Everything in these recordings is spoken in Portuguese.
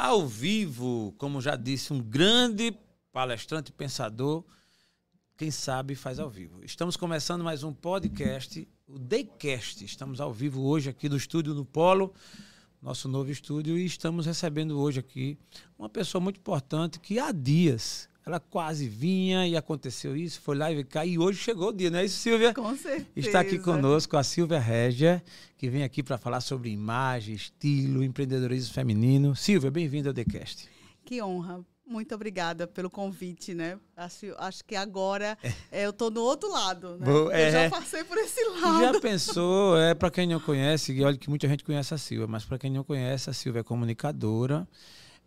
ao vivo, como já disse, um grande palestrante pensador. Quem sabe faz ao vivo. Estamos começando mais um podcast, o Daycast. Estamos ao vivo hoje aqui do estúdio no Polo, nosso novo estúdio, e estamos recebendo hoje aqui uma pessoa muito importante que há dias ela quase vinha e aconteceu isso, foi lá e cá, e hoje chegou o dia, não é isso, Silvia? Com certeza. Está aqui conosco a Silvia Régia, que vem aqui para falar sobre imagem, estilo, empreendedorismo feminino. Silvia, bem-vinda ao TheCast. Que honra. Muito obrigada pelo convite, né? Acho, acho que agora é. eu estou no outro lado, né? Boa, é. Eu já passei por esse lado. Já pensou, é para quem não conhece, e olha que muita gente conhece a Silvia, mas para quem não conhece, a Silvia é comunicadora,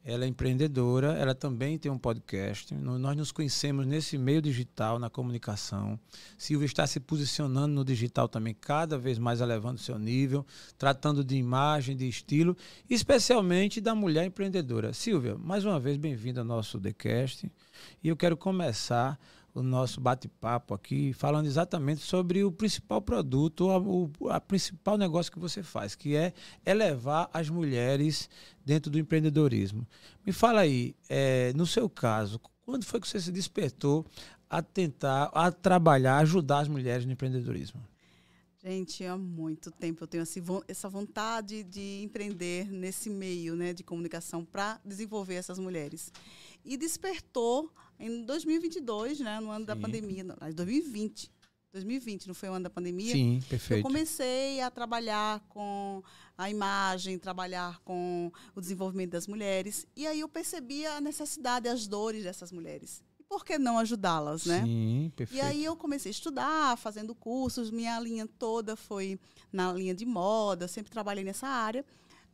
ela é empreendedora, ela também tem um podcast. Nós nos conhecemos nesse meio digital, na comunicação. Silvia está se posicionando no digital também, cada vez mais elevando seu nível, tratando de imagem, de estilo, especialmente da mulher empreendedora. Silvia, mais uma vez, bem-vinda ao nosso TheCast. E eu quero começar o nosso bate-papo aqui, falando exatamente sobre o principal produto, o, a principal negócio que você faz, que é elevar as mulheres dentro do empreendedorismo. Me fala aí, é, no seu caso, quando foi que você se despertou a tentar, a trabalhar, ajudar as mulheres no empreendedorismo? Gente, há muito tempo eu tenho essa vontade de empreender nesse meio né, de comunicação para desenvolver essas mulheres. E despertou em 2022, né, no ano Sim. da pandemia, não, 2020. 2020, não foi o ano da pandemia? Sim, perfeito. Eu comecei a trabalhar com a imagem, trabalhar com o desenvolvimento das mulheres. E aí eu percebi a necessidade, as dores dessas mulheres. E por que não ajudá-las, né? Sim, perfeito. E aí eu comecei a estudar, fazendo cursos. Minha linha toda foi na linha de moda, sempre trabalhei nessa área.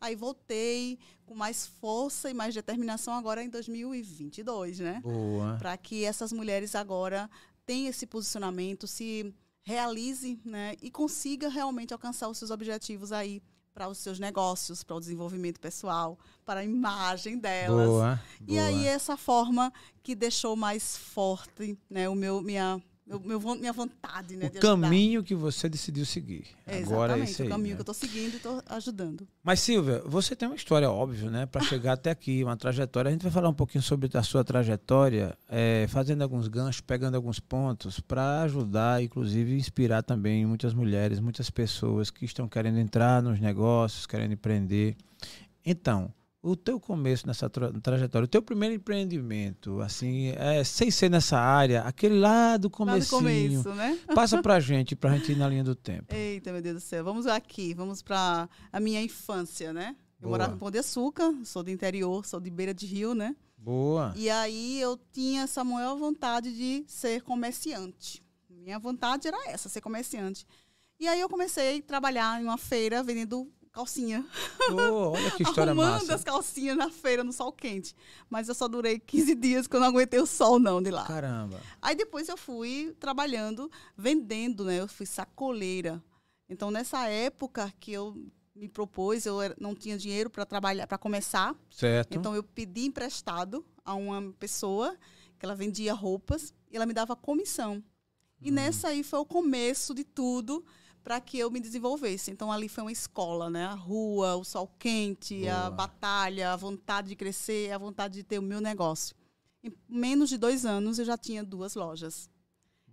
Aí voltei com mais força e mais determinação agora em 2022, né? Boa. Para que essas mulheres agora tenham esse posicionamento, se realize, né? E consiga realmente alcançar os seus objetivos aí para os seus negócios, para o desenvolvimento pessoal, para a imagem delas. Boa, e boa. aí essa forma que deixou mais forte, né, o meu minha meu, meu, minha vontade, né? O caminho que você decidiu seguir. É, Agora é isso aí. O caminho né? que eu estou seguindo e estou ajudando. Mas, Silvia, você tem uma história, óbvio, né? Para chegar até aqui, uma trajetória. A gente vai falar um pouquinho sobre a sua trajetória, é, fazendo alguns ganchos, pegando alguns pontos, para ajudar, inclusive, inspirar também muitas mulheres, muitas pessoas que estão querendo entrar nos negócios, querendo empreender. Então, o teu começo nessa tra trajetória, o teu primeiro empreendimento, assim, é, sem ser nessa área, aquele lá do comecinho. Lá do começo, né? Passa pra gente, pra gente ir na linha do tempo. Eita, meu Deus do céu. Vamos aqui, vamos pra a minha infância, né? Eu Boa. morava em Pão de Açúcar, sou do interior, sou de beira de rio, né? Boa. E aí eu tinha essa maior vontade de ser comerciante. Minha vontade era essa, ser comerciante. E aí eu comecei a trabalhar em uma feira vendendo calcinha. Oh, olha que história Arrumando massa. as calcinhas na feira, no sol quente. Mas eu só durei 15 dias, que eu não aguentei o sol, não, de lá. Caramba. Aí depois eu fui trabalhando, vendendo, né? Eu fui sacoleira. Então, nessa época que eu me propus, eu não tinha dinheiro para trabalhar, para começar. Certo. Então, eu pedi emprestado a uma pessoa que ela vendia roupas e ela me dava comissão. E hum. nessa aí foi o começo de tudo para que eu me desenvolvesse. Então ali foi uma escola, né? A rua, o sol quente, Boa. a batalha, a vontade de crescer, a vontade de ter o meu negócio. Em menos de dois anos eu já tinha duas lojas.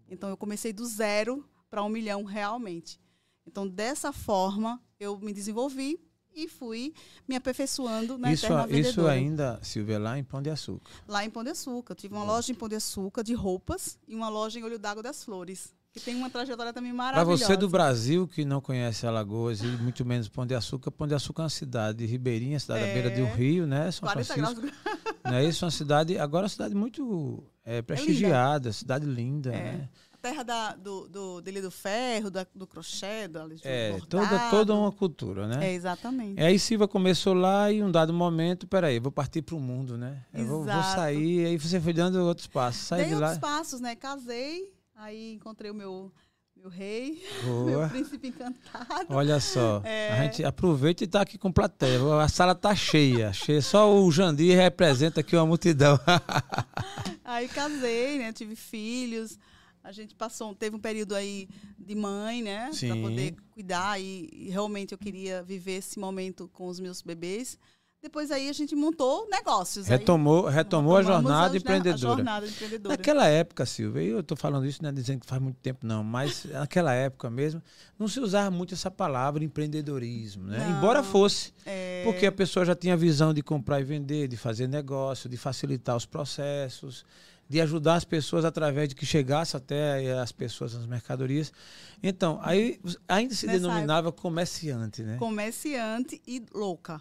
Então eu comecei do zero para um milhão realmente. Então dessa forma eu me desenvolvi e fui me aperfeiçoando na isso, Isso ainda, Silvia, lá em Pão de Açúcar. Lá em Pão de Açúcar. Eu tive uma loja em Pão de Açúcar de roupas e uma loja em Olho d'Água das Flores que tem uma trajetória também maravilhosa. Para você do Brasil que não conhece Alagoas e muito menos Pão de Açúcar, Pão de Açúcar é uma cidade ribeirinha, cidade é, à beira do rio, né? São Francisco. Graus. Não é isso? Uma cidade, agora uma cidade muito é, prestigiada, é cidade linda, é. né? A terra da, do, do, dele do ferro, da, do crochê, do, É, toda, toda uma cultura, né? É, exatamente. Aí Silva começou lá e um dado momento, peraí, vou partir para o mundo, né? Eu vou, vou, sair, aí você foi dando outros passos. Saí Dei de lá. outros passos, né? Casei, Aí encontrei o meu, meu rei, Boa. meu príncipe encantado. Olha só, é... a gente aproveita e está aqui com plateia. A sala está cheia, cheia. Só o Jandir representa aqui uma multidão. aí casei, né? Tive filhos. A gente passou, teve um período aí de mãe, né? Para poder cuidar e, e realmente eu queria viver esse momento com os meus bebês. Depois aí a gente montou negócios. Retomou, retomou a jornada empreendedora. A jornada empreendedora. Naquela época, Silvia, eu estou falando isso, não é dizendo que faz muito tempo, não, mas naquela época mesmo, não se usava muito essa palavra empreendedorismo, né? Não, Embora fosse. É... Porque a pessoa já tinha a visão de comprar e vender, de fazer negócio, de facilitar os processos de ajudar as pessoas através de que chegasse até as pessoas as mercadorias. Então, aí ainda se Nessa denominava época, comerciante, né? Comerciante e louca.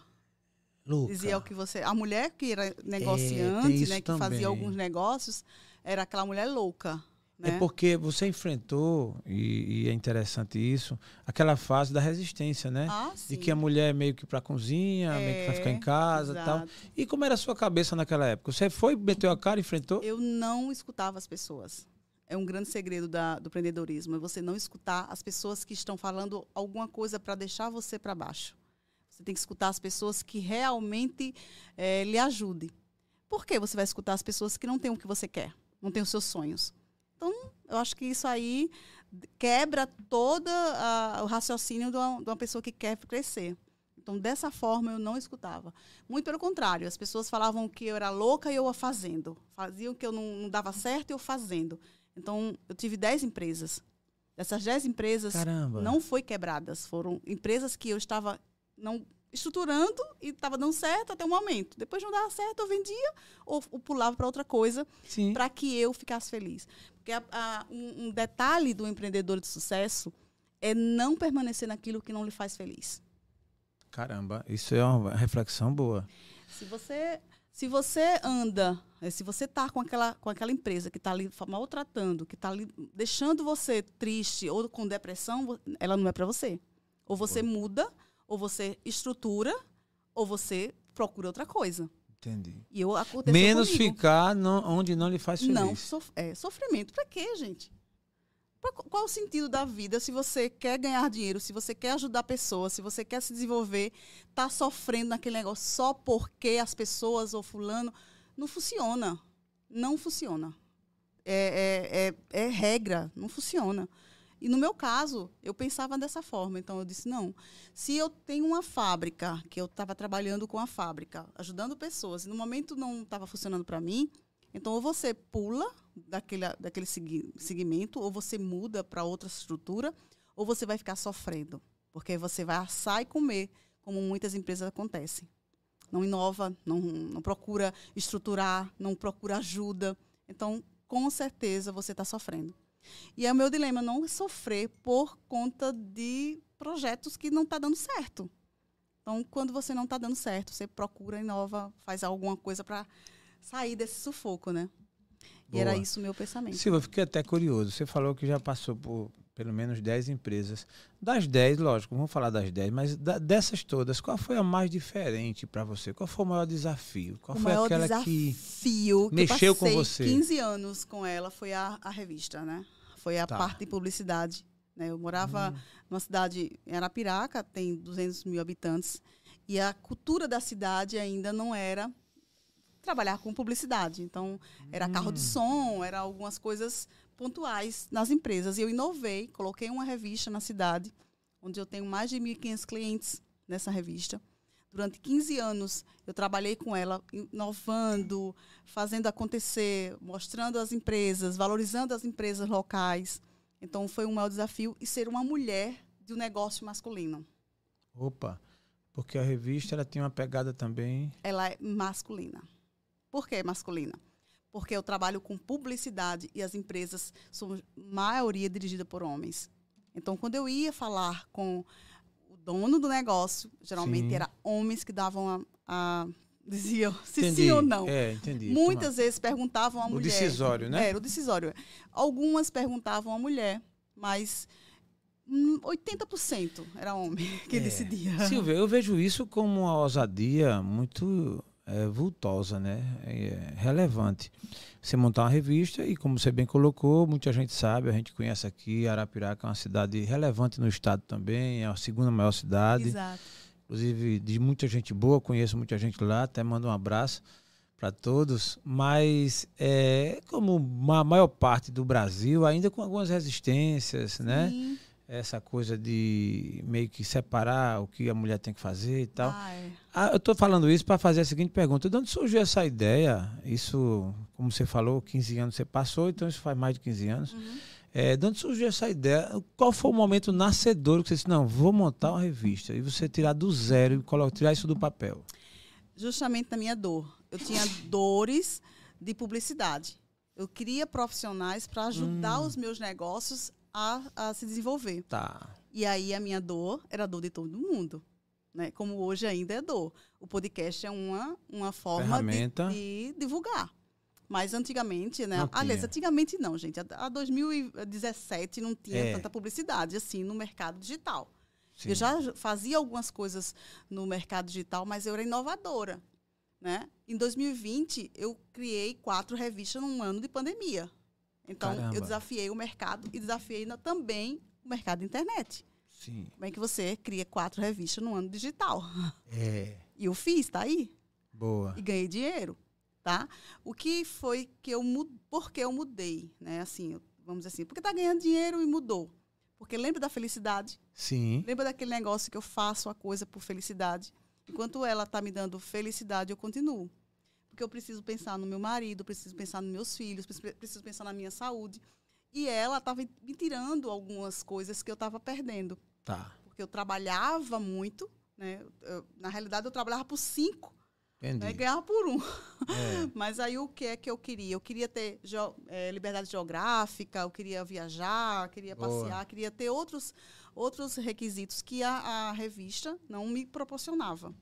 Louca. Dizia o que você. A mulher que era negociante, é, né, que também. fazia alguns negócios, era aquela mulher louca. É né? É porque você enfrentou, e, e, é interessante isso, aquela fase da resistência, né? Ah, de que a mulher é meio que para cozinha, é, meio que vai ficar em casa e tal. E como era a sua cabeça naquela época? Você foi, meteu a cara, enfrentou? Eu não escutava as pessoas. É um grande segredo da, do empreendedorismo, é você não escutar as pessoas que estão falando alguma coisa para deixar você para baixo. Você tem que escutar as pessoas que realmente é, lhe ajudem. Por que você vai escutar as pessoas que não têm o que você quer, não têm os seus sonhos? Então, eu acho que isso aí quebra todo o raciocínio de uma, de uma pessoa que quer crescer. Então, dessa forma, eu não escutava. Muito pelo contrário, as pessoas falavam que eu era louca e eu ia fazendo. Faziam que eu não, não dava certo e eu fazendo. Então, eu tive 10 empresas. Dessas 10 empresas, Caramba. não foi quebradas. Foram empresas que eu estava não estruturando e estava dando certo até o momento. Depois não dava certo, eu vendia ou, ou pulava para outra coisa para que eu ficasse feliz. Porque a, a, um, um, detalhe do empreendedor de sucesso é não permanecer naquilo que não lhe faz feliz. Caramba, isso é uma reflexão boa. Se você se você anda, eh, se você está com aquela, com aquela empresa que está ali maltratando, que está ali deixando você triste ou com depressão, ela não é para você. Ou você Boa. muda ou você estrutura, ou você procura outra coisa. Entendi. E eu Menos comigo. ficar não, onde não lhe faz feliz. Não, sof é, sofrimento. Para quê, gente? Pra, qual o sentido da vida se você quer ganhar dinheiro, se você quer ajudar pessoas, se você quer se desenvolver, tá sofrendo naquele negócio só porque as pessoas ou fulano. Não funciona. Não funciona. É, é, é, é regra, não funciona. E no meu caso, eu pensava dessa forma. Então eu disse: não, se eu tenho uma fábrica, que eu estava trabalhando com a fábrica, ajudando pessoas, e no momento não estava funcionando para mim, então ou você pula daquele, daquele segmento, ou você muda para outra estrutura, ou você vai ficar sofrendo. Porque você vai assar e comer, como muitas empresas acontecem. Não inova, não, não procura estruturar, não procura ajuda. Então, com certeza, você está sofrendo. E é o meu dilema não sofrer por conta de projetos que não está dando certo. Então, quando você não está dando certo, você procura, inova, faz alguma coisa para sair desse sufoco, né? Boa. E era isso o meu pensamento. Silvia, eu fiquei até curioso. Você falou que já passou por pelo menos 10 empresas. Das 10, lógico, vamos falar das 10, mas da, dessas todas, qual foi a mais diferente para você? Qual foi o maior desafio? Qual o foi aquela desafio que mexeu com você? 15 anos com ela foi a, a revista, né? Foi a tá. parte de publicidade. Né? Eu morava hum. numa cidade em Arapiraca, tem 200 mil habitantes, e a cultura da cidade ainda não era trabalhar com publicidade. Então, era carro de hum. som, era algumas coisas pontuais nas empresas. E eu inovei, coloquei uma revista na cidade, onde eu tenho mais de 1.500 clientes nessa revista. Durante 15 anos, eu trabalhei com ela, inovando, fazendo acontecer, mostrando as empresas, valorizando as empresas locais. Então, foi um maior desafio e ser uma mulher de um negócio masculino. Opa, porque a revista ela tem uma pegada também. Ela é masculina. Por que masculina? porque eu trabalho com publicidade e as empresas são maioria dirigida por homens. Então, quando eu ia falar com dono do negócio, geralmente sim. era homens que davam a, a diziam se entendi. sim ou não. É, entendi. Muitas vezes perguntavam à mulher. O decisório, né? Era o decisório. Algumas perguntavam à mulher, mas 80% era homem que é. decidia. Silvia, eu vejo isso como uma ousadia muito é, vultosa, né? É relevante. Você montar uma revista e, como você bem colocou, muita gente sabe, a gente conhece aqui, Arapiraca é uma cidade relevante no estado também, é a segunda maior cidade. Exato. Inclusive, de muita gente boa, conheço muita gente lá, até mando um abraço para todos, mas é como a maior parte do Brasil, ainda com algumas resistências, né? Sim. né? Essa coisa de meio que separar o que a mulher tem que fazer e tal. Ah, é. Ah, eu estou falando isso para fazer a seguinte pergunta: de onde surgiu essa ideia? Isso, como você falou, 15 anos você passou, então isso faz mais de 15 anos. Uhum. É, de onde surgiu essa ideia? Qual foi o momento nascedor que você disse, não, vou montar uma revista? E você tirar do zero e colocar, tirar isso do papel? Justamente na minha dor. Eu tinha dores de publicidade. Eu queria profissionais para ajudar Hum. os meus negócios a, a se desenvolver. Tá. E aí a minha dor era a dor de todo mundo. Né? Como hoje ainda é dor. O podcast é uma, uma forma de, de divulgar. Mas antigamente, né? Não Aliás, tinha. antigamente não, gente. A, a 2017 não tinha É. tanta publicidade assim no mercado digital. Sim. Eu já fazia algumas coisas no mercado digital, mas eu era inovadora. Né? Em 2020, eu criei quatro revistas num ano de pandemia. Então, Caramba. eu desafiei o mercado e desafiei na- também o mercado da internet. Sim. Como é que você cria quatro revistas no ano digital? É. E eu fiz, tá aí. Boa. E ganhei dinheiro, tá? O que foi que eu mudei? Por que eu mudei, né? Assim, vamos dizer assim, porque tá ganhando dinheiro e mudou. Porque lembra da felicidade? Sim. Lembra daquele negócio que eu faço a coisa por felicidade? Enquanto ela está me dando felicidade, eu continuo. Porque eu preciso pensar no meu marido, preciso pensar nos meus filhos, preciso- pensar na minha saúde. E ela estava me tirando algumas coisas que eu estava perdendo. Tá. Porque eu trabalhava muito, né? Eu- na realidade, eu trabalhava por cinco Entendi. né? ganhava por um. É. Mas aí o que é que eu queria? Eu queria ter eh, liberdade geográfica, eu queria viajar, queria Boa. passear, queria ter outros, outros requisitos que a, a revista não me proporcionava.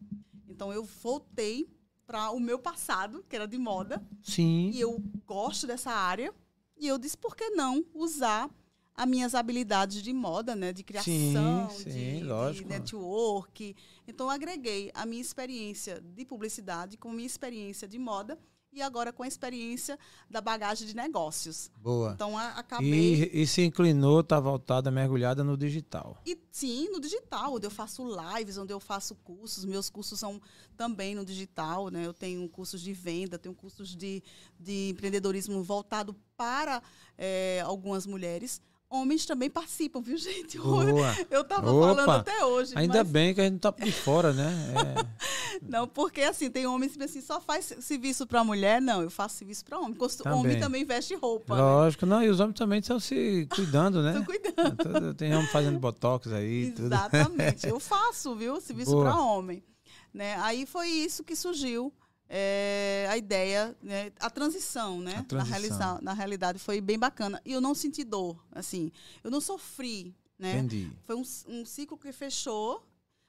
Então eu voltei para o meu passado, que era de moda, Sim. e eu gosto dessa área, e eu disse, por que não usar as minhas habilidades de moda, né? De criação, sim, de, de lógico. network. Então, eu agreguei a minha experiência de publicidade com a minha experiência de moda e agora com a experiência da bagagem de negócios. Boa. Então, a- acabei... E, e se inclinou, tá voltada, mergulhada no digital. E sim, no digital, onde eu faço lives, onde eu faço cursos. Meus cursos são também no digital, né? Eu tenho cursos de venda, tenho cursos de, de empreendedorismo voltado para eh, algumas mulheres. Homens também participam, viu, gente? Boa. Eu estava Opa! falando até hoje. Ainda mas- bem que a gente não tá por fora, né? É, Não, porque assim, tem homens que assim, só faz serviço para mulher. Não, eu faço serviço para homem. Costu- Também. Homem também veste roupa, né? lógico. Não, e os homens também estão se cuidando, né? Tô cuidando. Tudo- Tem homem fazendo botox aí, tudo. Exatamente. Eu faço, viu? Serviço para homem. Né? Aí foi isso que surgiu é, a ideia, né? a transição, né? A transição. Na, na realidade foi bem bacana. E eu não senti dor, assim. Eu não sofri, né? Entendi. Foi um, um ciclo que fechou,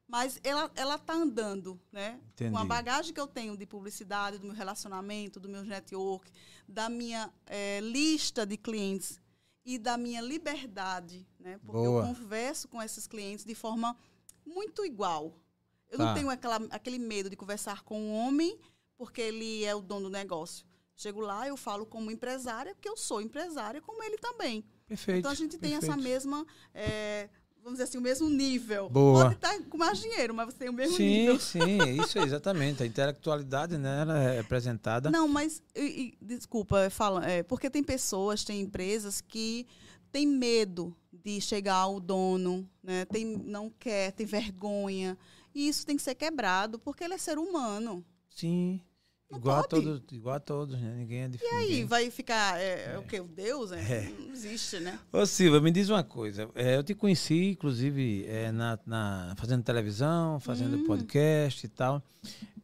mas ela, ela tá andando, né? Entendi. Com a bagagem que eu tenho de publicidade, do meu relacionamento, do meu network, da minha eh, lista de clientes e da minha liberdade, né? Porque Boa. eu converso com esses clientes de forma muito igual. Eu Tá. não tenho aquela, aquele medo de conversar com um homem porque ele é o dono do negócio. Chego lá, eu falo como empresária, porque eu sou empresária, como ele também. Perfeito. Então a gente tem essa perfeito. mesma, é, vamos dizer assim, o mesmo nível. Boa. Pode estar com mais dinheiro, mas você tem o mesmo Sim, nível. sim, isso é exatamente. A intelectualidade, né, ela é apresentada. Não, mas e- e, desculpa, fala, é, porque tem pessoas, tem empresas que têm medo de chegar ao dono, né? Tem, não quer, tem vergonha. E isso tem que ser quebrado, porque ele é ser humano. Sim. Igual a, todos, igual a todos, né? Ninguém é E diferente. aí, vai ficar é, é o quê? O Deus? É? É. Não existe, né? Ô Silva, me diz uma coisa. É, eu te conheci, inclusive, é, na, na- fazendo televisão, fazendo Hum. podcast e tal.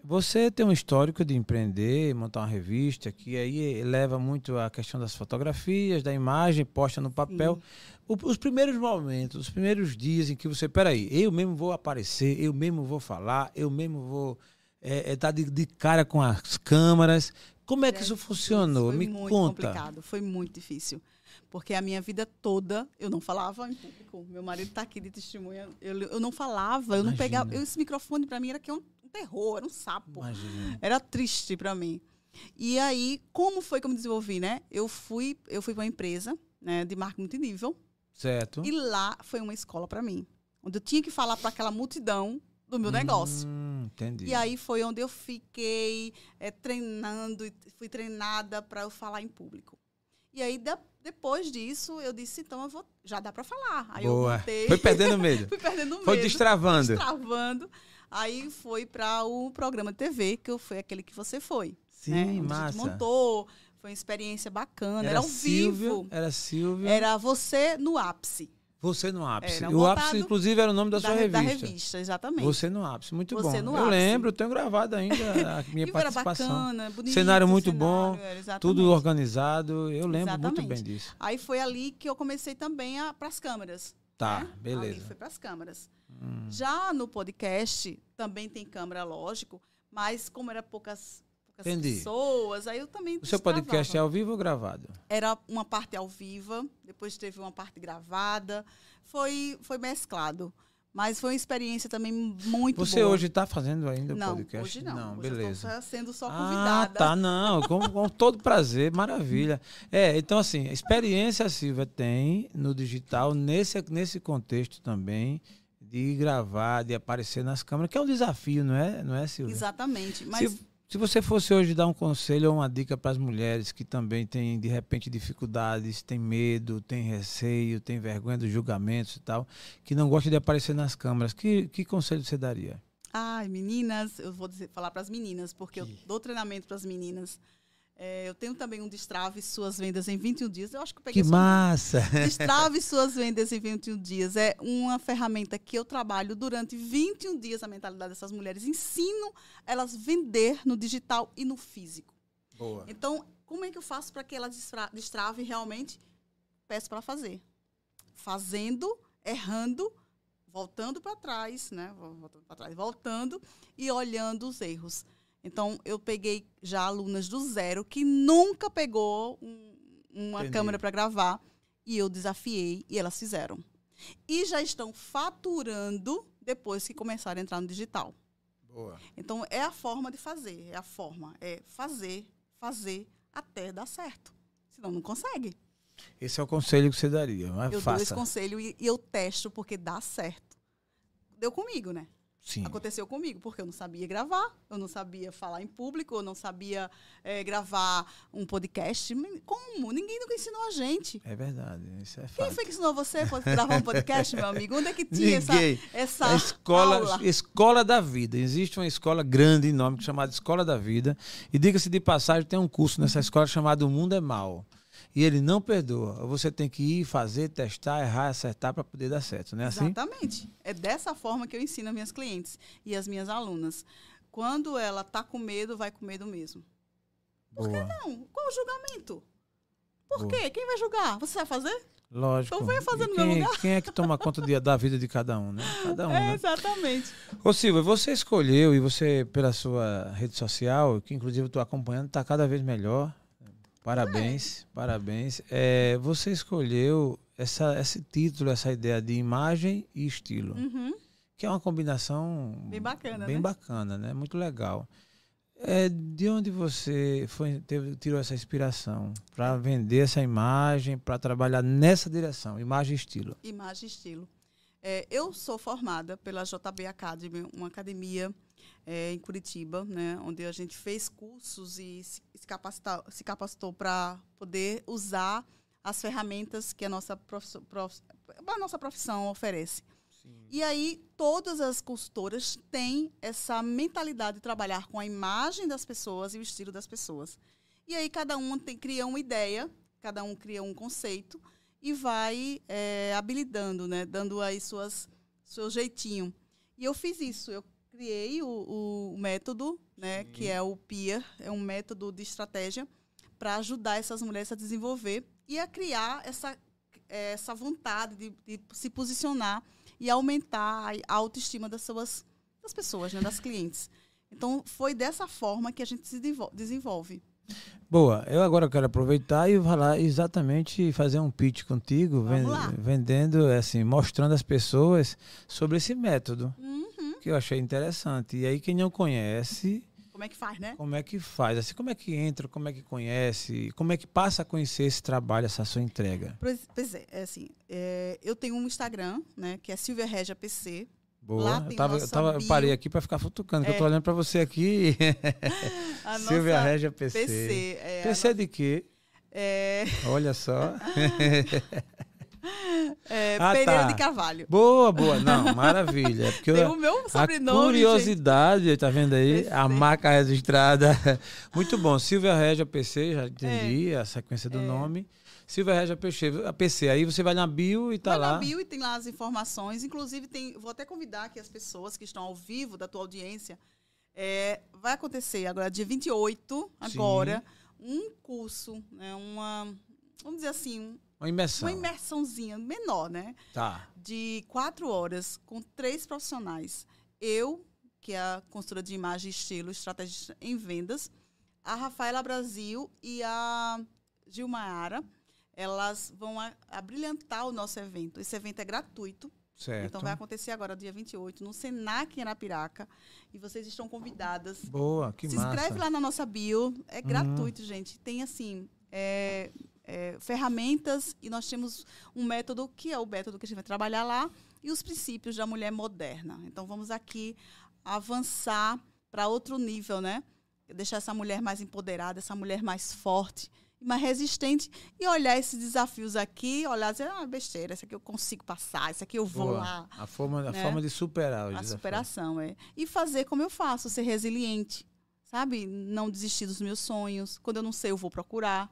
Você tem um histórico de empreender, montar uma revista, que aí leva muito a questão das fotografias, da imagem, posta no papel. O- os primeiros momentos, os primeiros dias em que você, peraí, eu mesmo vou aparecer, eu mesmo vou falar, eu mesmo vou estar de, de cara com as câmeras. Como é que isso funcionou? Foi Me muito conta. complicado, foi muito difícil. Porque a minha vida toda eu não falava em público. Meu marido está aqui de testemunha. Eu, eu não falava, eu não Imagina. pegava. eu- esse microfone para mim era que um, um terror, era um sapo. Imagina. Era triste para mim. E aí, como foi que eu me desenvolvi, né? Eu fui, eu fui para uma empresa né, de marketing multinível Certo? e lá foi uma escola para mim, onde eu tinha que falar para aquela multidão do meu negócio. Hum, entendi. E aí foi onde eu fiquei eh, treinando, fui treinada para eu falar em público. E aí, da- depois disso, eu disse, então eu vou, já dá para falar. Aí Boa. eu voltei. Foi perdendo medo. fui perdendo medo. Foi destravando. Destravando. Aí foi para o programa de TV, que eu foi aquele que você foi. Sim, né? Massa. A gente montou, foi uma experiência bacana. Era, ao Silvio, vivo. Era Silvio. Era você no ápice. Você no ápice. O ápice, inclusive, era o nome da, Da, sua da revista. revista, exatamente. Você no ápice, muito Você bom. no eu ápice. lembro, tenho gravado ainda a minha participação. bacana, bonito. Cenário muito cenário, bom. Tudo organizado, eu lembro muito Exatamente. bem disso. Aí foi ali que eu comecei também para as câmeras. Tá, né? Ali beleza. foi para as câmeras. Hum. Já no podcast, também tem câmera, lógico, mas como era poucas, poucas Entendi. pessoas, aí eu também. O seu podcast é ao vivo ou gravado? Era uma parte ao vivo, depois teve uma parte gravada. Foi, foi mesclado. Mas foi uma experiência também muito Você boa. hoje está fazendo ainda o não, podcast? hoje não. Não, Hoje beleza. só sendo só Ah, convidada. tá, não, com, com todo prazer, maravilha. É, então assim, a experiência a Silvia tem no digital, nesse, nesse contexto também, de gravar, de aparecer nas câmeras, que é um desafio, não é, não é Silvia? Exatamente. Mas Se, se você fosse hoje dar um conselho ou uma dica para as mulheres que também têm, de repente, dificuldades, têm medo, têm receio, têm vergonha dos julgamentos e tal, que não gostam de aparecer nas câmeras, que, que conselho você daria? Ai, meninas, eu vou dizer- falar para as meninas, porque eu dou treinamento para as meninas. É, eu tenho também um Destrave Suas Vendas em 21 dias. Eu acho que eu peguei Que massa! Destrave Suas Vendas em 21 dias. É uma ferramenta que eu trabalho durante 21 dias a mentalidade dessas mulheres. Ensino elas vender no digital e no físico. Boa. Então, como é que eu faço para que elas destra- destravem realmente? Peço para fazer. Fazendo, errando, voltando para trás, né? Voltando para trás, voltando e olhando os erros. Então, eu peguei já alunas do zero que nunca pegou um- uma Entendi. câmera para gravar e eu desafiei e elas fizeram. E já estão faturando depois que começaram a entrar no digital. Boa. Então, é a forma de fazer, é a forma, é fazer, fazer até dar certo. Senão não consegue. Esse é o conselho que você daria. Mas eu dou esse faça. conselho e, e eu testo porque dá certo. Deu comigo, né? Sim. Aconteceu comigo, porque eu não sabia gravar, eu não sabia falar em público, eu não sabia eh, gravar um podcast. Como? Ninguém nunca ensinou a gente. É verdade. Isso é Quem fato. foi que ensinou você a gravar um podcast, meu amigo? Onde é que tinha essa, Ninguém. essa A escola, aula? escola da vida. Existe uma escola grande, enorme, chamada Escola da Vida. E diga-se de passagem, tem um curso nessa escola chamado O Mundo é Mal. E ele não perdoa. Você tem que ir, fazer, testar, errar, acertar para poder dar certo, não é assim? Exatamente. É dessa forma que eu ensino as minhas clientes e as minhas alunas. Quando ela tá com medo, vai com medo mesmo. Boa. Não, qual o julgamento? Por Boa. quê? Quem vai julgar? Você vai fazer? Lógico. Então venha fazer no quem, meu lugar. Quem é que toma conta de- da vida de cada um, né? Cada um, É, né? exatamente. Ô Silvia, você escolheu e você, pela sua rede social, que inclusive eu estou acompanhando, está cada vez melhor. Parabéns, parabéns. É, você escolheu essa, esse título, essa ideia de imagem e estilo, Uhum. que é uma combinação Bem bacana, bem né? bacana, né? Muito legal. É, de onde você foi, teve- tirou essa inspiração para vender essa imagem, para trabalhar nessa direção, imagem e estilo? Imagem e estilo. É, eu sou formada pela JB Academy, uma academia é, em Curitiba, né, onde a gente fez cursos e se, se capacita- se capacitou para poder usar as ferramentas que a nossa, profi- prof- a nossa profissão oferece. E aí, todas as consultoras têm essa mentalidade de trabalhar com a imagem das pessoas e o estilo das pessoas. E aí, cada um tem, cria uma ideia, cada um cria um conceito e vai é, habilitando, né? Dando aí suas, seu jeitinho. E eu fiz isso. Eu criei o, o método, né? Que é o PEER, é um método de estratégia para ajudar essas mulheres a desenvolver e a criar essa, essa vontade de, de se posicionar e aumentar a autoestima das suas das pessoas, né? Das clientes. Então, foi dessa forma que a gente se desenvol- desenvolve. Boa, eu agora quero aproveitar e falar exatamente fazer um pitch contigo, Vamos ven- lá. vendendo, assim, mostrando às pessoas sobre esse método Uhum. Que eu achei interessante. E aí quem não conhece, Como é que faz, né? como é que faz? Assim, como é que entra, como é que conhece, como é que passa a conhecer esse trabalho, essa sua entrega? Pois, é, é assim, é, eu tenho um Instagram, né, que é Silvia Regia PC. Boa. Lá eu tava, eu tava- eu parei aqui para ficar futucando, que eu É. tô olhando para você aqui. Silvia Regia PC. PC. é, PC de quê? É, Olha só. é, Ah, Pereira tá. de Carvalho. boa, boa. Não, maravilha. É porque Tem eu- o meu a sobrenome. curiosidade, tá vendo aí? A marca registrada. Muito bom. Silvia Regia PC, já entendi É. a sequência do nome. Silvia Regia PC, a PC. Aí você vai na bio e tá Vai lá. na bio e tem lá as informações. Inclusive, tem, vou até convidar aqui as pessoas que estão ao vivo da tua audiência. É, vai acontecer agora, dia 28, agora, um curso, né, uma, vamos dizer assim, Uma imersão. uma imersãozinha menor, né? Tá. De quatro horas com três profissionais. Eu, que é a consultora de imagem e estilo, estrategista em vendas, a Rafaela Brasil e a Gilmaara, elas vão a, abrilhantar o nosso evento. Esse evento é gratuito. Certo. Então vai acontecer agora, dia 28, no Senac em Arapiraca. E vocês estão convidadas. Boa, que Se massa. inscreve lá na nossa bio. É Uhum. gratuito, gente. Tem, assim, é, é, ferramentas e nós temos um método, que é o método que a gente vai trabalhar lá, e os princípios da mulher moderna. Então vamos aqui avançar para outro nível, né? Deixar essa mulher mais empoderada, essa mulher mais forte, mais resistente e olhar esses desafios aqui, olhar dizer, ah, besteira, isso aqui eu consigo passar, isso aqui eu vou Boa. lá. A forma, a né? forma de superar os A desafios. superação, é. E fazer como eu faço, ser resiliente, sabe? Não desistir dos meus sonhos. Quando eu não sei, eu vou procurar.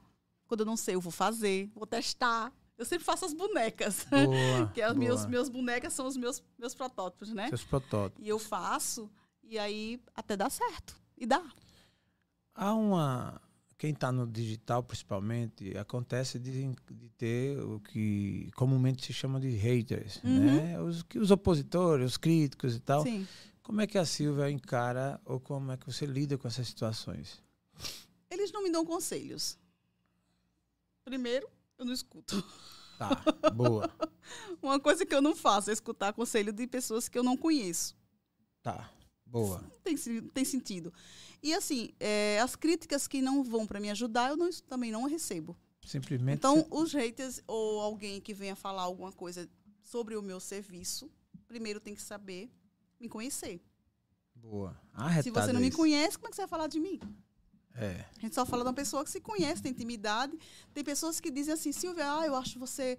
Quando eu não sei, eu vou fazer, vou testar. Eu sempre faço as bonecas. Boa. que as boa. meus, meus bonecas são os meus, meus protótipos, né? Seus protótipos. E eu faço, e aí até dá certo. E dá. Há uma. Quem está no digital, principalmente, acontece de, de ter o que comumente se chama de haters, Uhum. né? Os, que- os opositores, os críticos e tal. Sim. Como é que a Silvia encara ou como é que você lida com essas situações? Eles não me dão conselhos. Primeiro, eu não escuto. Tá, boa. Uma coisa que eu não faço é escutar conselho de pessoas que eu não conheço. Tá, boa. Não tem, se- tem sentido. E assim, é, as críticas que não vão para me ajudar, eu não- também não recebo. Simplesmente. Então, os haters ou alguém que venha falar alguma coisa sobre o meu serviço, primeiro tem que saber me conhecer. Boa. Se Arretado você não me conhece, como é que você vai falar de mim? É. A gente só fala de uma pessoa que se conhece, tem intimidade. Tem pessoas que dizem assim, Silvia, ah, eu acho você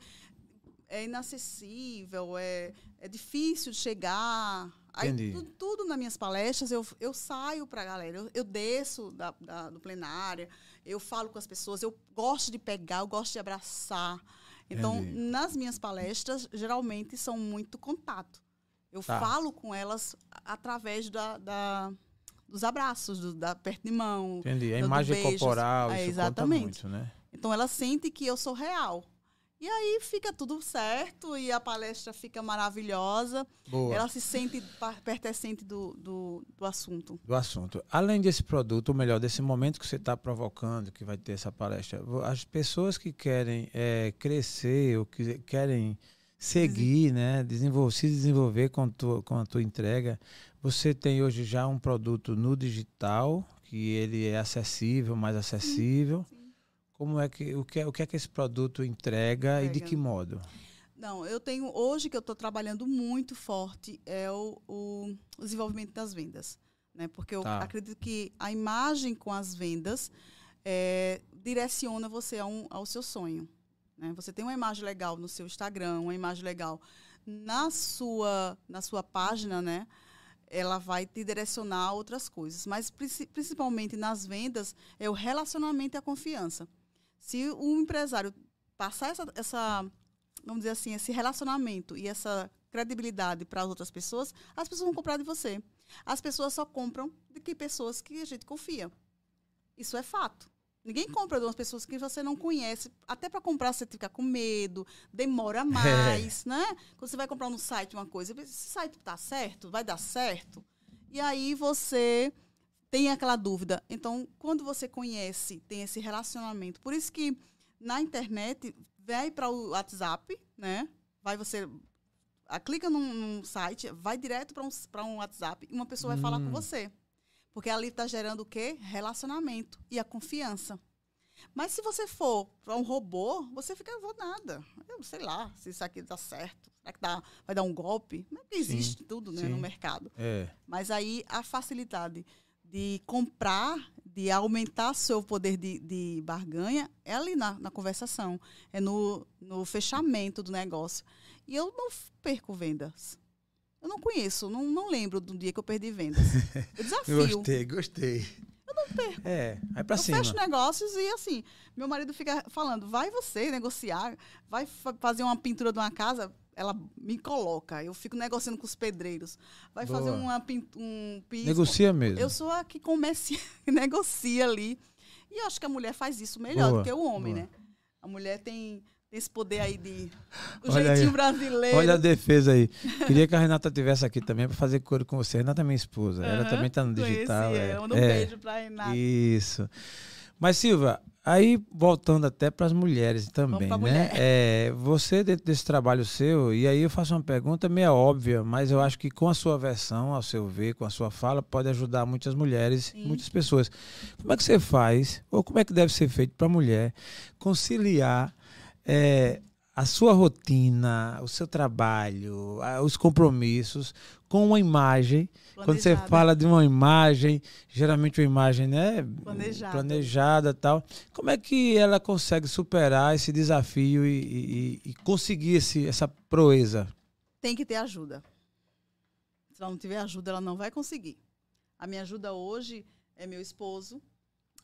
é inacessível, é, é difícil de chegar. Aí, Entendi. tu- tudo nas minhas palestras, eu, eu saio para a galera, eu, eu desço da, da- do plenária, eu falo com as pessoas, eu gosto de pegar, eu gosto de abraçar. Então, Entendi. nas minhas palestras, geralmente são muito contato. Eu Tá. falo com elas através da, da- dos abraços, do, da perto de mão, Entendi. A imagem beijos. corporal, É, isso exatamente. conta muito, né? então ela sente que eu sou real. E aí fica tudo certo e a palestra fica maravilhosa. Boa. Ela se sente pertencente do, do, do assunto. do assunto. Além desse produto, ou melhor, desse momento que você está provocando, que vai ter essa palestra, as pessoas que querem eh, crescer ou que querem seguir, né, desenvolver, se desenvolver com, tua, com a tua entrega, você tem hoje já um produto no digital, que ele é acessível, mais acessível. Como é que o que é, o que é que esse produto entrega, e de Entrega. que modo? Não, eu tenho hoje que eu estou trabalhando muito forte é o, o desenvolvimento das vendas, né? Porque eu Tá. acredito que a imagem com as vendas é, direciona você a um- ao seu sonho. Né? Você tem uma imagem legal no seu Instagram, uma imagem legal na sua na sua página, né? Ela vai te direcionar a outras coisas, mas princi- principalmente nas vendas é o relacionamento e a confiança. Se o empresário passar essa, essa vamos dizer assim, esse relacionamento e essa credibilidade para as outras pessoas, as pessoas vão comprar de você. As pessoas só compram de que pessoas que a gente confia. Isso é fato. Ninguém compra de umas pessoas que você não conhece. Até para comprar você fica com medo, demora mais, né? Quando você vai comprar no site uma coisa, esse site está certo? Vai dar certo? E aí você tem aquela dúvida. Então, quando você conhece, tem esse relacionamento. Por isso que na internet, vai para o WhatsApp, né? Vai você. clica num, num site, vai direto para um, pra um WhatsApp e uma pessoa vai falar com Hum. você. Porque ali está gerando o quê? Relacionamento e a confiança. Mas se você for para um robô, você fica, vou nada. Eu sei lá se isso aqui dá certo. Será que dá, vai dar um golpe? Não é que Sim, existe tudo né, no mercado. É. Mas aí a facilidade de comprar, de aumentar seu poder de, de barganha, é ali na, na conversação, é no, no fechamento do negócio. E eu não perco vendas. Eu não conheço, não, não lembro do dia que eu perdi vendas. Eu desafio. gostei, gostei. Eu não perco. É, vai pra eu cima. fecho negócios e assim, meu marido fica falando, vai você negociar, vai fa- fazer uma pintura de uma casa, ela me coloca. Eu fico negociando com os pedreiros. Vai fazer Boa. uma, pin- um piso. Negocia mesmo. Eu sou a que comercia, que negocia ali. E eu acho que a mulher faz isso melhor Boa, do que o homem, boa. né? A mulher tem esse poder aí de. O Olha jeitinho aí. brasileiro. Olha a defesa aí. Queria que a Renata estivesse aqui também para fazer coro com você. Renata é minha esposa. Ela Aham, também está no digital. é. Manda um É. beijo pra Renata. Isso. Mas, Silva, aí voltando até para as mulheres também, né? mulher. É, você, dentro desse trabalho seu, e aí eu faço uma pergunta meio óbvia, mas eu acho que com a sua versão, ao seu ver, com a sua fala, pode ajudar muitas mulheres, Sim. muitas pessoas. Como é que você faz, ou como é que deve ser feito para a mulher conciliar é, a sua rotina, o seu trabalho, os compromissos com uma imagem quando você Planejada. fala de uma imagem, geralmente uma imagem, né, Planejada. planejada, tal, como é que ela consegue superar esse desafio e, e- e conseguir esse, essa proeza? tem que ter ajuda. Se ela não tiver ajuda, ela não vai conseguir. A minha ajuda hoje é meu esposo,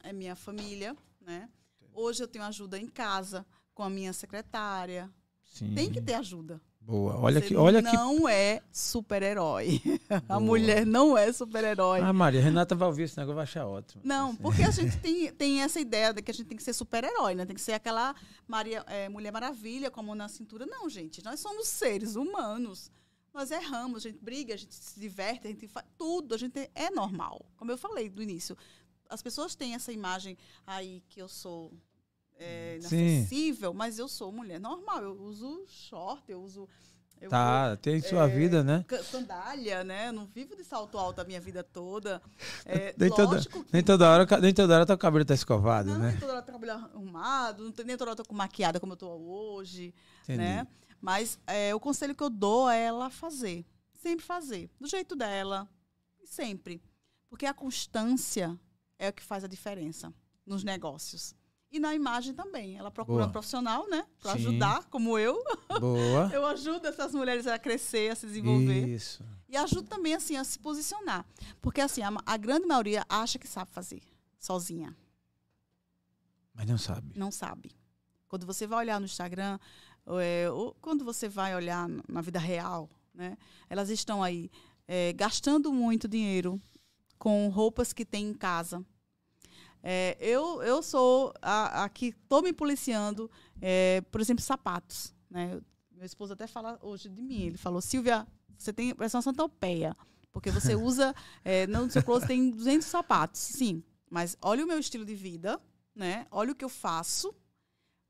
é minha família, né? Hoje eu tenho ajuda em casa com a minha secretária. Sim. Tem que ter ajuda. Boa. Olha Você que, olha que. não é super-herói. A mulher não é super-herói. Ah, Maria, Renata vai ouvir esse negócio, vai achar ótimo. Não, Assim. porque a gente tem, tem essa ideia de que a gente tem que ser super-herói, né? Tem que ser aquela Maria, é, Mulher Maravilha com a mão na cintura. Não, gente. Nós somos seres humanos. Nós erramos, a gente briga, a gente se diverte, a gente faz tudo. A gente é normal. Como eu falei no início. As pessoas têm essa imagem aí que eu sou é, Sim. inacessível, mas eu sou mulher normal. Eu uso short, eu uso. Eu Tá, tem sua é, vida, né? sandália, né? Eu não vivo de salto alto a minha vida toda. É, Nem toda, que nem toda hora, nem toda hora teu cabelo tá escovado, não, né? nem toda hora eu trabalho arrumado, nem toda hora eu tô com maquiada como eu tô hoje, Entendi. né? Mas é, o conselho que eu dou é ela fazer. Sempre fazer. Do jeito dela. Sempre. Porque a constância é o que faz a diferença nos negócios. E na imagem também. Ela procura Boa. um profissional, né? Para ajudar, como eu. Boa. Eu ajudo essas mulheres a crescer, a se desenvolver. Isso. E ajudo também, assim, a se posicionar. Porque, assim, a, a grande maioria acha que sabe fazer sozinha. Mas não sabe. Não sabe. Quando você vai olhar no Instagram, ou, é, ou quando você vai olhar na vida real, né? Elas estão aí é, gastando muito dinheiro com roupas que tem em casa. É, eu, eu sou a, a que estou me policiando, é, por exemplo, sapatos. Né? Meu esposo até fala hoje de mim. Ele falou, Silvia, você tem parece uma santopeia, porque você usa, é, no seu closet tem 200 sapatos. Sim, mas olha o meu estilo de vida, né? Olha o que eu faço.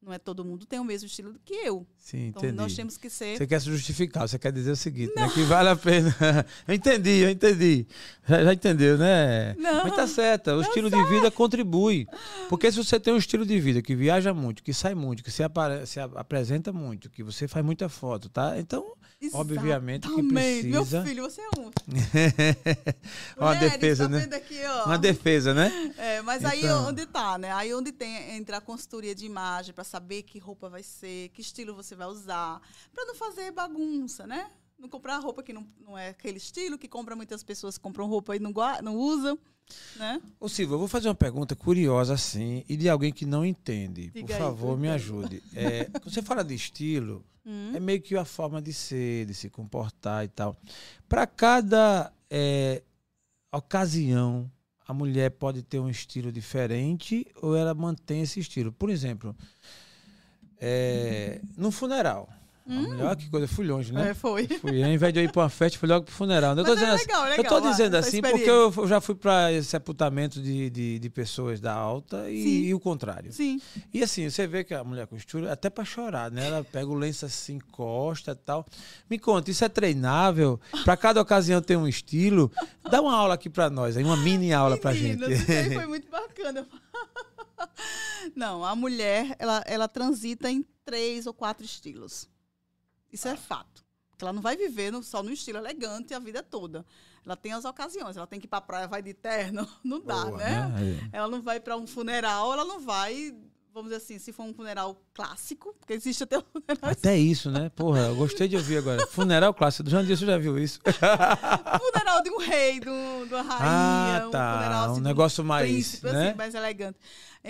Não é todo mundo tem o mesmo estilo que eu. Sim, Então entendi. nós temos que ser. Você quer se justificar, você quer dizer o seguinte, né? Que vale a pena. eu entendi, eu entendi. Já, já entendeu, né? Não. Mas tá certo, o estilo de vida contribui. Porque se você tem um estilo de vida que viaja muito, que sai muito, que se, apare- se apresenta muito, que você faz muita foto, tá? Então, obviamente que Exatamente. Meu precisa- filho, você é um. Uma Mulheres, defesa, tá né? aqui, uma defesa, né? É, mas aí Então. onde tá, né? Aí onde tem entra a consultoria de imagem para saber que roupa vai ser, que estilo você vai usar, para não fazer bagunça, né? Não comprar roupa que não, não é aquele estilo, que compra muitas pessoas que compram roupa e não, não usam, né? Ô Silvio, eu vou fazer uma pergunta curiosa assim e de alguém que não entende. Por Diga aí, favor, me ajude. É, quando você fala de estilo, Hum. é meio que a forma de ser, de se comportar e tal. Para cada é, ocasião, a mulher pode ter um estilo diferente ou ela mantém esse estilo. Por exemplo, é, no funeral. A mulher, olha que coisa, eu fui longe, né? É, foi. Fui, ao invés de eu ir para uma festa, fui logo pro funeral. Eu tô Mas é dizendo assim, legal, eu legal, tô dizendo assim porque eu já fui para sepultamento de, de, de pessoas da alta e, e o contrário. Sim. E assim, você vê que a mulher costura até para chorar, né? Ela pega o lenço assim, encosta e tal. Me conta, isso é treinável? Para cada ocasião tem um estilo? Dá uma aula aqui para nós, aí uma mini aula pra gente. Foi muito bacana. Não, a mulher, ela, ela transita em três ou quatro estilos. Isso é fato. Ela não vai viver no, só no estilo elegante a vida toda. Ela tem as ocasiões. Ela tem que ir para a praia, vai de terno. Não dá, Boa, né? né? Ela não vai para um funeral, ela não vai, vamos dizer assim, se for um funeral clássico, porque existe até um funeral, Até isso, né? Porra, eu gostei de ouvir agora. Funeral clássico. Do Jandir, você já viu isso? funeral de um rei, de, um- de uma rainha, Ah, tá. um funeral assim, Um negócio mais, príncipe, né? assim, mais elegante.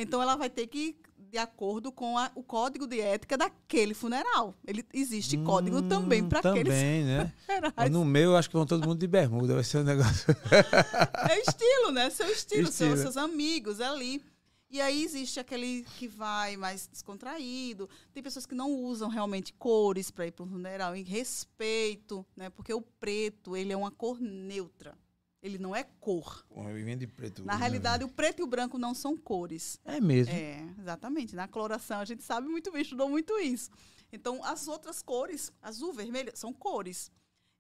Então ela vai ter que ir de acordo com a- o código de ética daquele funeral. Ele existe código também Hum, para aqueles Também, né? funerais. No meu, eu acho que vão todo mundo de bermuda. Vai ser um negócio. É estilo, né? Seu estilo, seu- Estilo. seus amigos ali. E aí existe aquele que vai mais descontraído. Tem pessoas que não usam realmente cores para ir para um funeral, em respeito, né? Porque o preto, ele é uma cor neutra. Ele não é cor. Eu vim de preto. Na realidade, o preto e o branco não são cores. É mesmo. É, exatamente. Na coloração, a gente sabe muito bem, estudou muito isso. Então, as outras cores, azul, vermelho, são cores.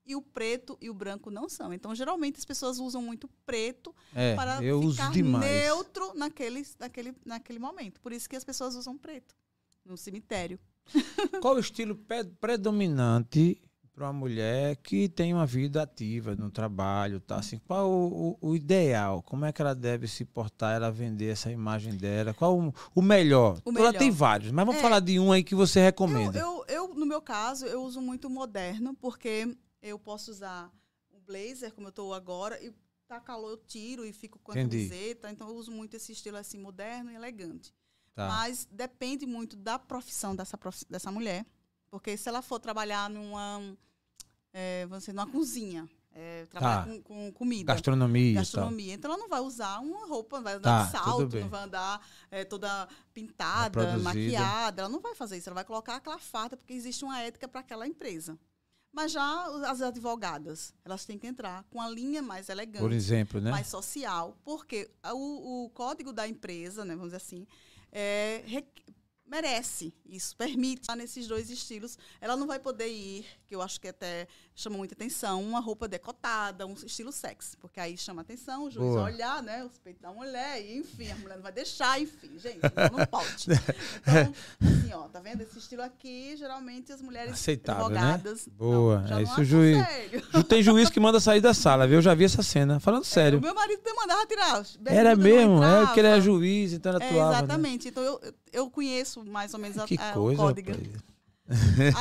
E o preto e o branco não são. Então, geralmente, as pessoas usam muito preto É, para eu uso ficar demais. neutro naquele, naquele, naquele momento. Por isso que as pessoas usam preto no cemitério. Qual o estilo predominante para uma mulher que tem uma vida ativa no trabalho, tá? Assim, qual o, o- o ideal? Como é que ela deve se portar, ela vender essa imagem dela? Qual o, o melhor? O Ela melhor. tem vários, mas vamos É. falar de um aí que você Eu, recomenda. eu, eu, no meu caso, eu uso muito moderno, porque eu posso usar um blazer, como eu estou agora, e tá calor, eu tiro e fico com a Entendi. camiseta. Então, eu uso muito esse estilo assim, moderno e elegante. Tá. Mas depende muito da profissão dessa, profi- dessa mulher. Porque se ela for trabalhar numa, é, vamos dizer, numa cozinha, é, trabalhar Tá. com, com comida, Gastronomia, gastronomia, então ela não vai usar uma roupa, não vai andar Tá, de salto, não vai andar é, toda pintada, Produzida. maquiada, ela não vai fazer isso, ela vai colocar aquela farda, porque existe uma ética para aquela empresa. Mas já as advogadas, elas têm que entrar com a linha mais elegante Por exemplo, né? mais social, porque o, o código da empresa, né, vamos dizer assim, é, merece isso, permite estar nesses dois estilos. Ela não vai poder ir, que eu acho que até chama muita atenção, uma roupa decotada, um estilo sexy, porque aí chama atenção, o juiz Boa. vai olhar, né, os peitos da mulher, e enfim, a mulher não vai deixar, enfim, gente, então não pode. Então, assim, ó, tá vendo? Esse estilo aqui, geralmente as mulheres Aceitável, né? advogadas, Boa, não, é isso, juiz. Tem juiz que manda sair da sala, viu? Eu já vi essa cena. Falando sério. É, O meu marido me mandava tirar. Era mesmo, é porque ele era juiz, então ele É, atuava. né? exatamente. Então eu, eu conheço mais ou menos a, Que a- coisa, o código. rapaz.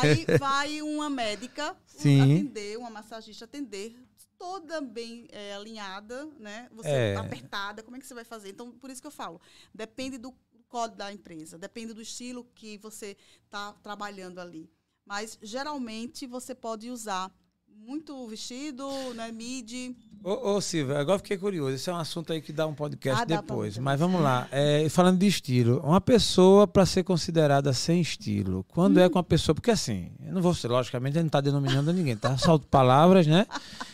Aí vai uma médica Sim. atender, uma massagista atender, toda bem é, alinhada, né? Você É. apertada, como é que você vai fazer? Então, por isso que eu falo, depende do código da empresa, depende do estilo que você está trabalhando ali. Mas geralmente você pode usar muito vestido, né, midi. Ô, ô Silvia, agora fiquei curioso. Esse é um assunto aí que dá um podcast Ah, depois. Mas vamos lá. É, falando de estilo, uma pessoa para ser considerada sem estilo, quando Hum. é com uma pessoa. Porque assim, eu não vou ser, logicamente, não está denominando ninguém, tá? Salto palavras, né?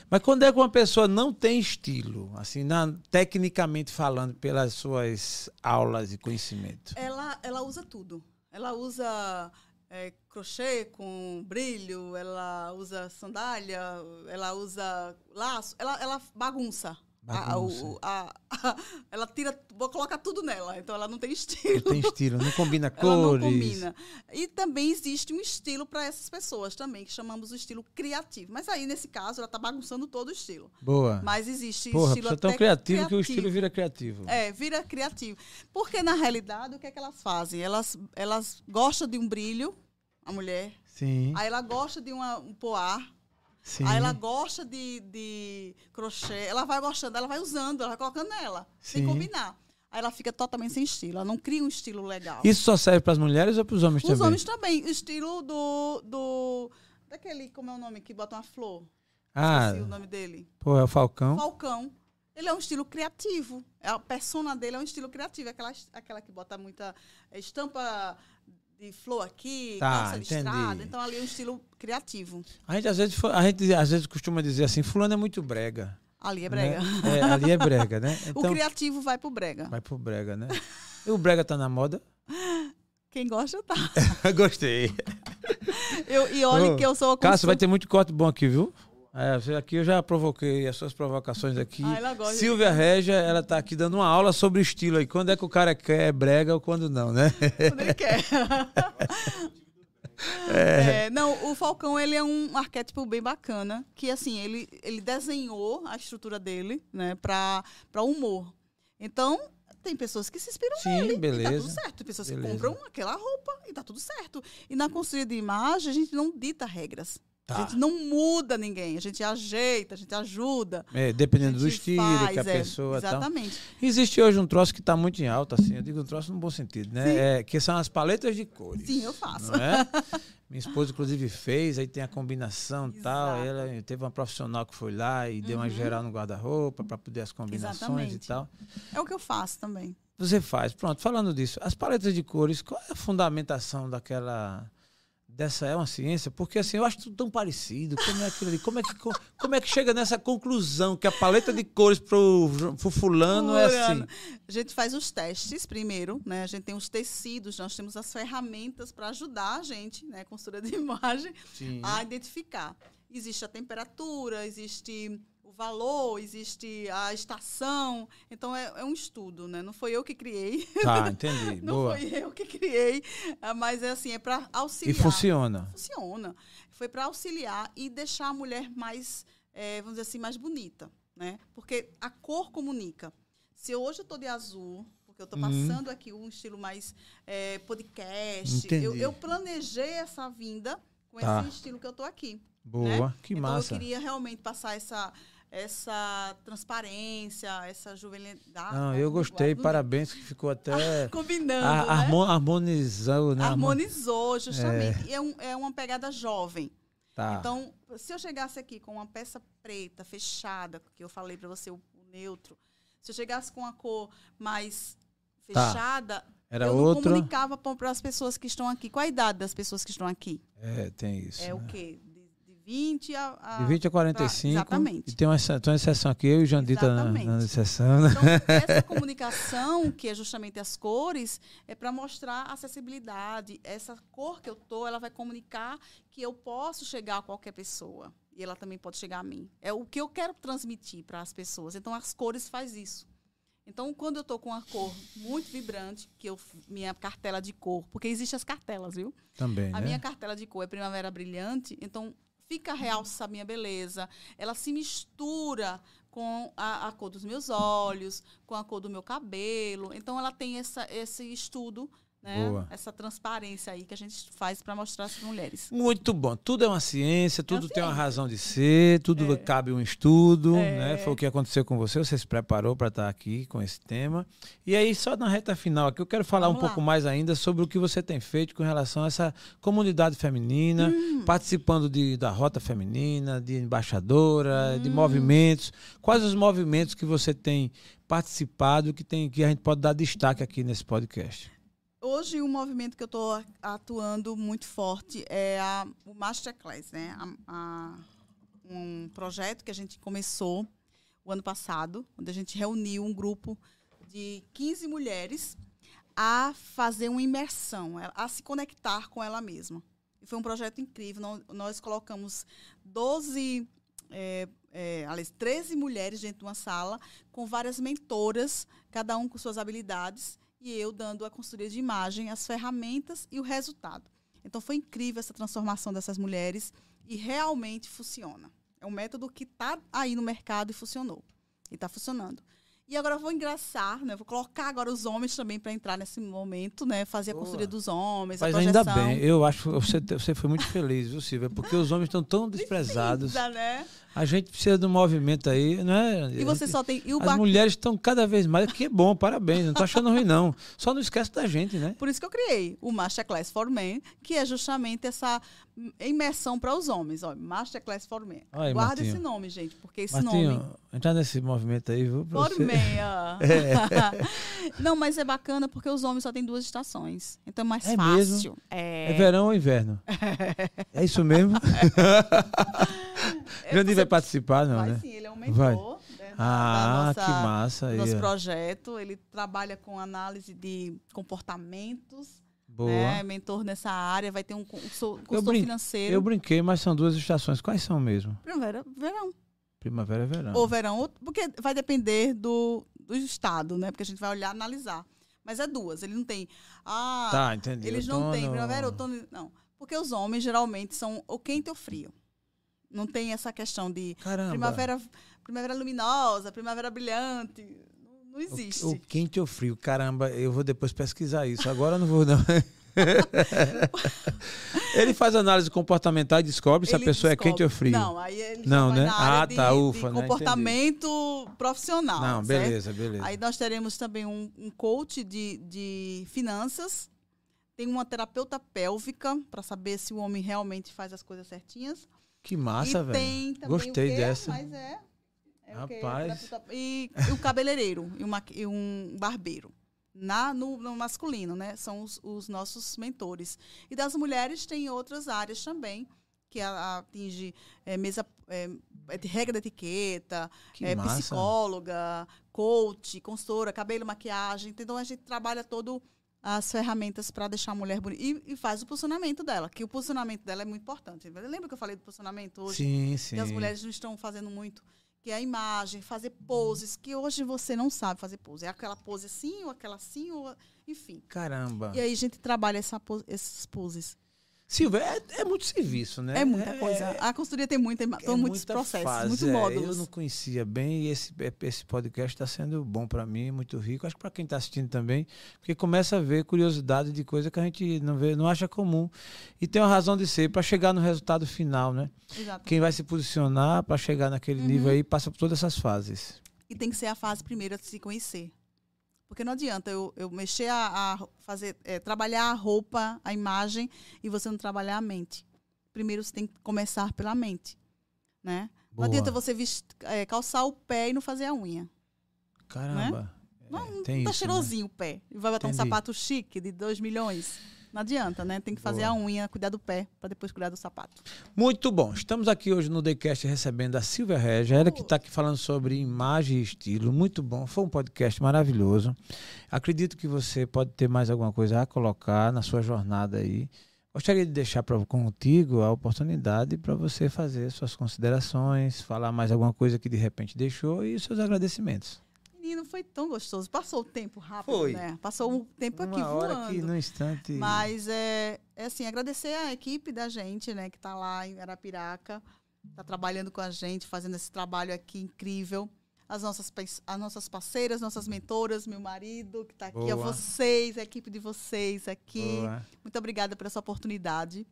Mas quando é com uma pessoa não tem estilo, assim, na- tecnicamente falando, pelas suas aulas e conhecimento. Ela, ela usa tudo. Ela usa é, crochê com brilho, ela usa sandália, ela usa laço, ela, ela bagunça. A- Bagunça. o- a- a- ela tira, vou colocar tudo nela, então ela não tem estilo. Não tem estilo, não combina cores. não combina. E também existe um estilo para essas pessoas também, que chamamos o estilo criativo. Mas aí, nesse caso, ela está bagunçando todo o estilo. Boa. Mas existe Porra, estilo você é tão até criativo, que o estilo vira criativo. é, vira criativo. Porque, na realidade, o que é que elas fazem? Elas, elas gostam de um brilho, a mulher. Sim, Aí ela gosta de uma, um poar. Sim. Aí ela gosta de, de crochê. Ela vai gostando, ela vai usando, ela vai colocando nela. Sem Sim. combinar. Aí ela fica totalmente sem estilo. Ela não cria um estilo legal. Isso só serve para as mulheres ou para os homens Os também? homens também. O estilo do, do... Daquele, como é o nome? Que bota uma flor. Ah, Esqueci o nome dele. pô, é o Falcão. Falcão. Ele é um estilo criativo. É A persona dele é um estilo criativo. Aquela, aquela que bota muita estampa de flor aqui, Tá, calça entendi. listrada. Então, ali é um estilo criativo. A gente às vezes, a gente às vezes costuma dizer assim, fulano é muito brega. Ali é né? brega. É, ali é brega, né? o Então criativo vai pro brega. vai pro brega, né? E o brega tá na moda? Quem gosta, tá. Gostei. Eu, e olha Ô, que eu sou... Cássio, vai ter muito corte bom aqui, viu? É, aqui eu já provoquei as suas provocações aqui. Ah, gosta de- Silvia Régia, ela tá aqui dando uma aula sobre estilo aí. Quando é que o cara quer é brega ou quando não, né? quando ele quer. É, não, Não, o Falcão, ele é um arquétipo bem bacana, que assim, ele, ele desenhou a estrutura dele, né, para humor. Então, tem pessoas que se inspiram Sim, nele beleza. e tá tudo certo. Tem pessoas Beleza. que compram aquela roupa e tá tudo certo. E na construção de imagem, a gente não dita regras. Tá. A gente não muda ninguém, a gente ajeita, a gente ajuda. É, dependendo do estilo que a faz, é, pessoa tá. Exatamente. Existe hoje um troço que está muito em alta, assim, eu digo um troço no bom sentido, né? É, que são as paletas de cores. Sim, eu faço. É? Minha esposa, inclusive, fez, aí tem a combinação e tal. Ela teve uma profissional que foi lá e deu uma Uhum. geral no guarda-roupa para poder as combinações Exatamente. e tal. É o que eu faço também. Você faz. Pronto, falando disso, as paletas de cores, qual é a fundamentação daquela. Dessa é uma ciência? Porque assim, eu acho tudo tão parecido. Como é aquilo ali? Como é que, co- como é que chega nessa conclusão que a paleta de cores pro, pro fulano é assim? A gente faz os testes primeiro, né? A gente tem os tecidos, nós temos as ferramentas para ajudar a gente, né, consultora de imagem, Sim. a identificar. Existe a temperatura, existe o valor, existe a estação. Então é, é um estudo, né? Não foi eu que criei, Tá, entendi. não Boa. foi eu que criei, ah, mas é assim, é para E auxiliar. funciona. Funciona. Foi para auxiliar e deixar a mulher mais, eh, vamos dizer assim, mais bonita, né? Porque a cor comunica. Se hoje eu estou de azul, porque eu estou Uhum. passando aqui um estilo mais eh, podcast, eu, eu planejei essa vinda com Tá. esse estilo que eu estou aqui. Boa. Que então massa. eu queria realmente passar essa essa transparência, essa juvenilidade. Não, eu gostei. Parabéns, que ficou até. Combinando, a- né? harmo- harmonizou, né? Harmo- Harmonizou, justamente. E é, um- é uma pegada jovem. Tá. Então, se eu chegasse aqui com uma peça preta, fechada, que eu falei para você, o, o neutro, se eu chegasse com a cor mais Tá. fechada, Era eu não outra. comunicava para as pessoas que estão aqui. Qual a idade das pessoas que estão aqui? É, tem isso. é né? o quê? De, de 20 a, a- De 20 a 45. exatamente. E tem uma, tem uma exceção aqui, eu e Jandita na, Exatamente. na exceção. né? Então, essa comunicação, que é justamente as cores, é para mostrar a acessibilidade. Essa cor que eu tô, ela vai comunicar que eu posso chegar a qualquer pessoa. E ela também pode chegar a mim. É o que eu quero transmitir para as pessoas. Então, as cores faz isso. Então, quando eu tô com uma cor muito vibrante, que eu minha cartela de cor, porque existem as cartelas, viu? Também, A né? minha cartela de cor é primavera brilhante, então fica realça a minha beleza. Ela se mistura com a, a cor dos meus olhos, com a cor do meu cabelo. Então ela tem essa, esse estudo, né? Essa transparência aí que a gente faz para mostrar às mulheres. Muito bom. Tudo é uma ciência, tudo tem uma ciência. razão de ser, tudo É. cabe um estudo, É. né? Foi o que aconteceu com você, você se preparou para estar aqui com esse tema. E aí, só na reta final aqui, eu quero falar Vamos um pouco lá. mais ainda sobre o que você tem feito com relação a essa comunidade feminina, Hum. participando de, da rota feminina, de embaixadora, de Hum. movimentos. Quais os movimentos que você tem participado que, tem, que a gente pode dar destaque aqui nesse podcast? Hoje, o movimento que eu estou atuando muito forte é a, o Masterclass, né? A- a- um projeto que a gente começou o ano passado, onde a gente reuniu um grupo de 15 mulheres a fazer uma imersão, a- se conectar com ela mesma. E foi um projeto incrível. Nós, nós colocamos 12, é, é, aliás, 13 mulheres dentro de uma sala, com várias mentoras, cada um com suas habilidades, e eu dando a consultoria de imagem, as ferramentas e o resultado. Então foi incrível essa transformação dessas mulheres e realmente funciona. É um método que está aí no mercado e funcionou. E está funcionando. E agora eu vou engraçar, né? Vou colocar agora os homens também para entrar nesse momento, né? Fazer a consultoria dos homens, Mas a ainda bem, eu acho que você, você foi muito feliz, viu, Silvia? Porque os homens estão tão desprezados. Precisa, né? A gente precisa de um movimento aí, não é? E você só tem. E o As ba- mulheres estão cada vez mais. Que bom, parabéns. Não tô achando ruim, não. Só não esquece da gente, né? Por isso que eu criei o Masterclass for Men, que é justamente essa imersão para os homens. Ó, Masterclass for Men. Aí, Guarda Martinho. esse nome, gente, porque esse Martinho, nome. entrar nesse movimento aí, viu? For você- Men. É. Não, mas é bacana porque os homens só têm duas estações. Então é mais É fácil. É. É verão ou inverno? É isso mesmo? É, Grande você- vai participar, não, Vai né? sim, ele é um mentor né, Ah, da que nossa, massa aí. nosso projeto. Ele trabalha com análise de comportamentos. Boa. Né, mentor nessa área, vai ter um, consultor brin- financeiro. Eu brinquei, mas são duas estações. Quais são mesmo? Primavera, verão. Primavera e verão. Ou verão, ou- porque vai depender do, do estado, né? Porque a gente vai olhar, analisar. Mas é duas, ele não tem. Ah, Tá, entendi. eles não têm Outono- primavera, outono. Não. Porque Porque os homens geralmente são ou quente ou frio. Não tem essa questão de Caramba. primavera, primavera luminosa, primavera brilhante. Não, existe. O, o quente ou frio? Caramba, eu vou depois pesquisar isso. Agora eu não vou, não. ele faz análise comportamental e descobre se a Ele pessoa é descobre. quente ou frio. Não, aí ele Não, né? Ah, de, tá, de ufa, né? comportamento profissional. Não, certo? beleza, beleza. Aí nós teremos também um, um coach de, de finanças. Tem uma terapeuta pélvica para saber se o homem realmente faz as coisas certinhas. Que massa, velho. Gostei dessa. Mas é. é? Rapaz. Terapeuta- E, e o cabeleireiro e, uma- e um barbeiro. Na, no, no masculino, né? São os, os nossos mentores. E das mulheres tem outras áreas também, que a- atinge é, mesa, é, de regra de etiqueta, Que massa. psicóloga, coach, consultora, cabelo, maquiagem. Então a gente trabalha todo as ferramentas para deixar a mulher bonita. E, e faz o posicionamento dela, que o posicionamento dela é muito importante. Lembra que eu falei do posicionamento hoje? Sim, sim. que as mulheres não estão fazendo muito, que é a imagem, fazer poses, que hoje você não sabe fazer pose. É aquela pose assim, ou aquela assim, ou enfim. Caramba. E aí a gente trabalha essa, essas poses. Silvia, é, é muito serviço, né? É muita coisa. A consultoria tem muita, é são muitos muita processos, fase, muitos é. módulos. Eu não conhecia bem e esse, esse podcast está sendo bom para mim, muito rico. Acho que para quem está assistindo também, porque começa a ver curiosidade de coisa que a gente não vê, não acha comum. E tem uma razão de ser para chegar no resultado final, né? Exato. Quem vai se posicionar para chegar naquele nível Uhum. aí passa por todas essas fases. E tem que ser a fase primeira de se conhecer. Porque não adianta eu, eu mexer a, a fazer, é, trabalhar a roupa, a imagem, e você não trabalhar a mente. Primeiro você tem que começar pela mente. Né? Não adianta você é, calçar o pé e não fazer a unha. Caramba. É, Não, tem tá isso, cheirosinho o pé. E vai botar um Entendi. sapato chique de 2 milhões. Não adianta, né? Tem que fazer Boa. a unha, cuidar do pé, para depois cuidar do sapato. Muito bom. Estamos aqui hoje no TheCast recebendo a Silvia Regia, ela que está aqui falando sobre imagem e estilo. Muito bom. Foi um podcast maravilhoso. Acredito que você pode ter mais alguma coisa a colocar na sua jornada aí. Gostaria de deixar pra, contigo a oportunidade para você fazer suas considerações, falar mais alguma coisa que de repente deixou e seus agradecimentos. Menino, foi tão gostoso. Passou o tempo rápido, Foi. né? Passou o tempo aqui Uma hora voando. que no instante. Mas é, é assim, agradecer a equipe da gente, né, que está lá em Arapiraca, está trabalhando com a gente, fazendo esse trabalho aqui incrível. As nossas, as nossas parceiras, nossas mentoras, meu marido, que está aqui, a Boa. vocês, a equipe de vocês aqui. Boa. Muito obrigada por essa oportunidade.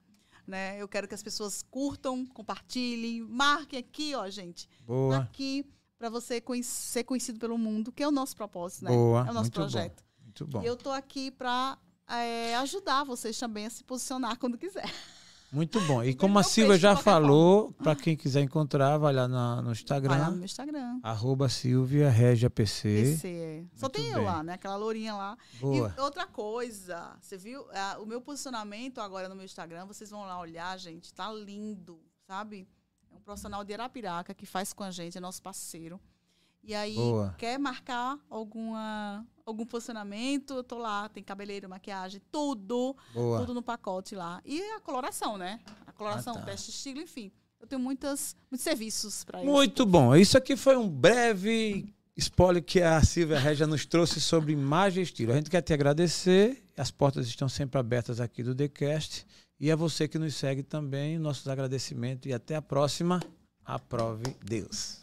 Né? Eu quero que as pessoas curtam, compartilhem, marquem aqui, ó, gente. Boa. Aqui, para você ser conhecido pelo mundo, que é o nosso propósito, né? Boa. É o nosso Muito bom. projeto. Muito bom. E eu tô aqui para ajudar vocês também a se posicionar quando quiser. Muito bom. E como a Silvia já falou, para quem quiser encontrar, vai lá na- no Vai lá Instagram, no meu Instagram. arroba Silvia Regia PC. É. Só tem eu lá, né? Aquela lourinha lá. Boa. E outra coisa, você viu? Ah, o meu posicionamento agora no meu Instagram, vocês vão lá olhar, gente, tá lindo, sabe? É um profissional de Arapiraca que faz com a gente, é nosso parceiro. E aí, Boa. quer marcar alguma, algum posicionamento, eu tô lá, tem cabeleireiro, maquiagem, tudo. Boa. tudo no pacote lá. E a coloração, né? A coloração, Ah, tá. teste estilo, enfim. Eu tenho muitas, muitos serviços para isso. Muito bom. Isso aqui foi um breve spoiler que a Silvia Regia nos trouxe sobre imagem e estilo. A gente quer te agradecer. As portas estão sempre abertas aqui do TheCast. E a você que nos segue também, nossos agradecimentos. E até a próxima. Aprove Deus.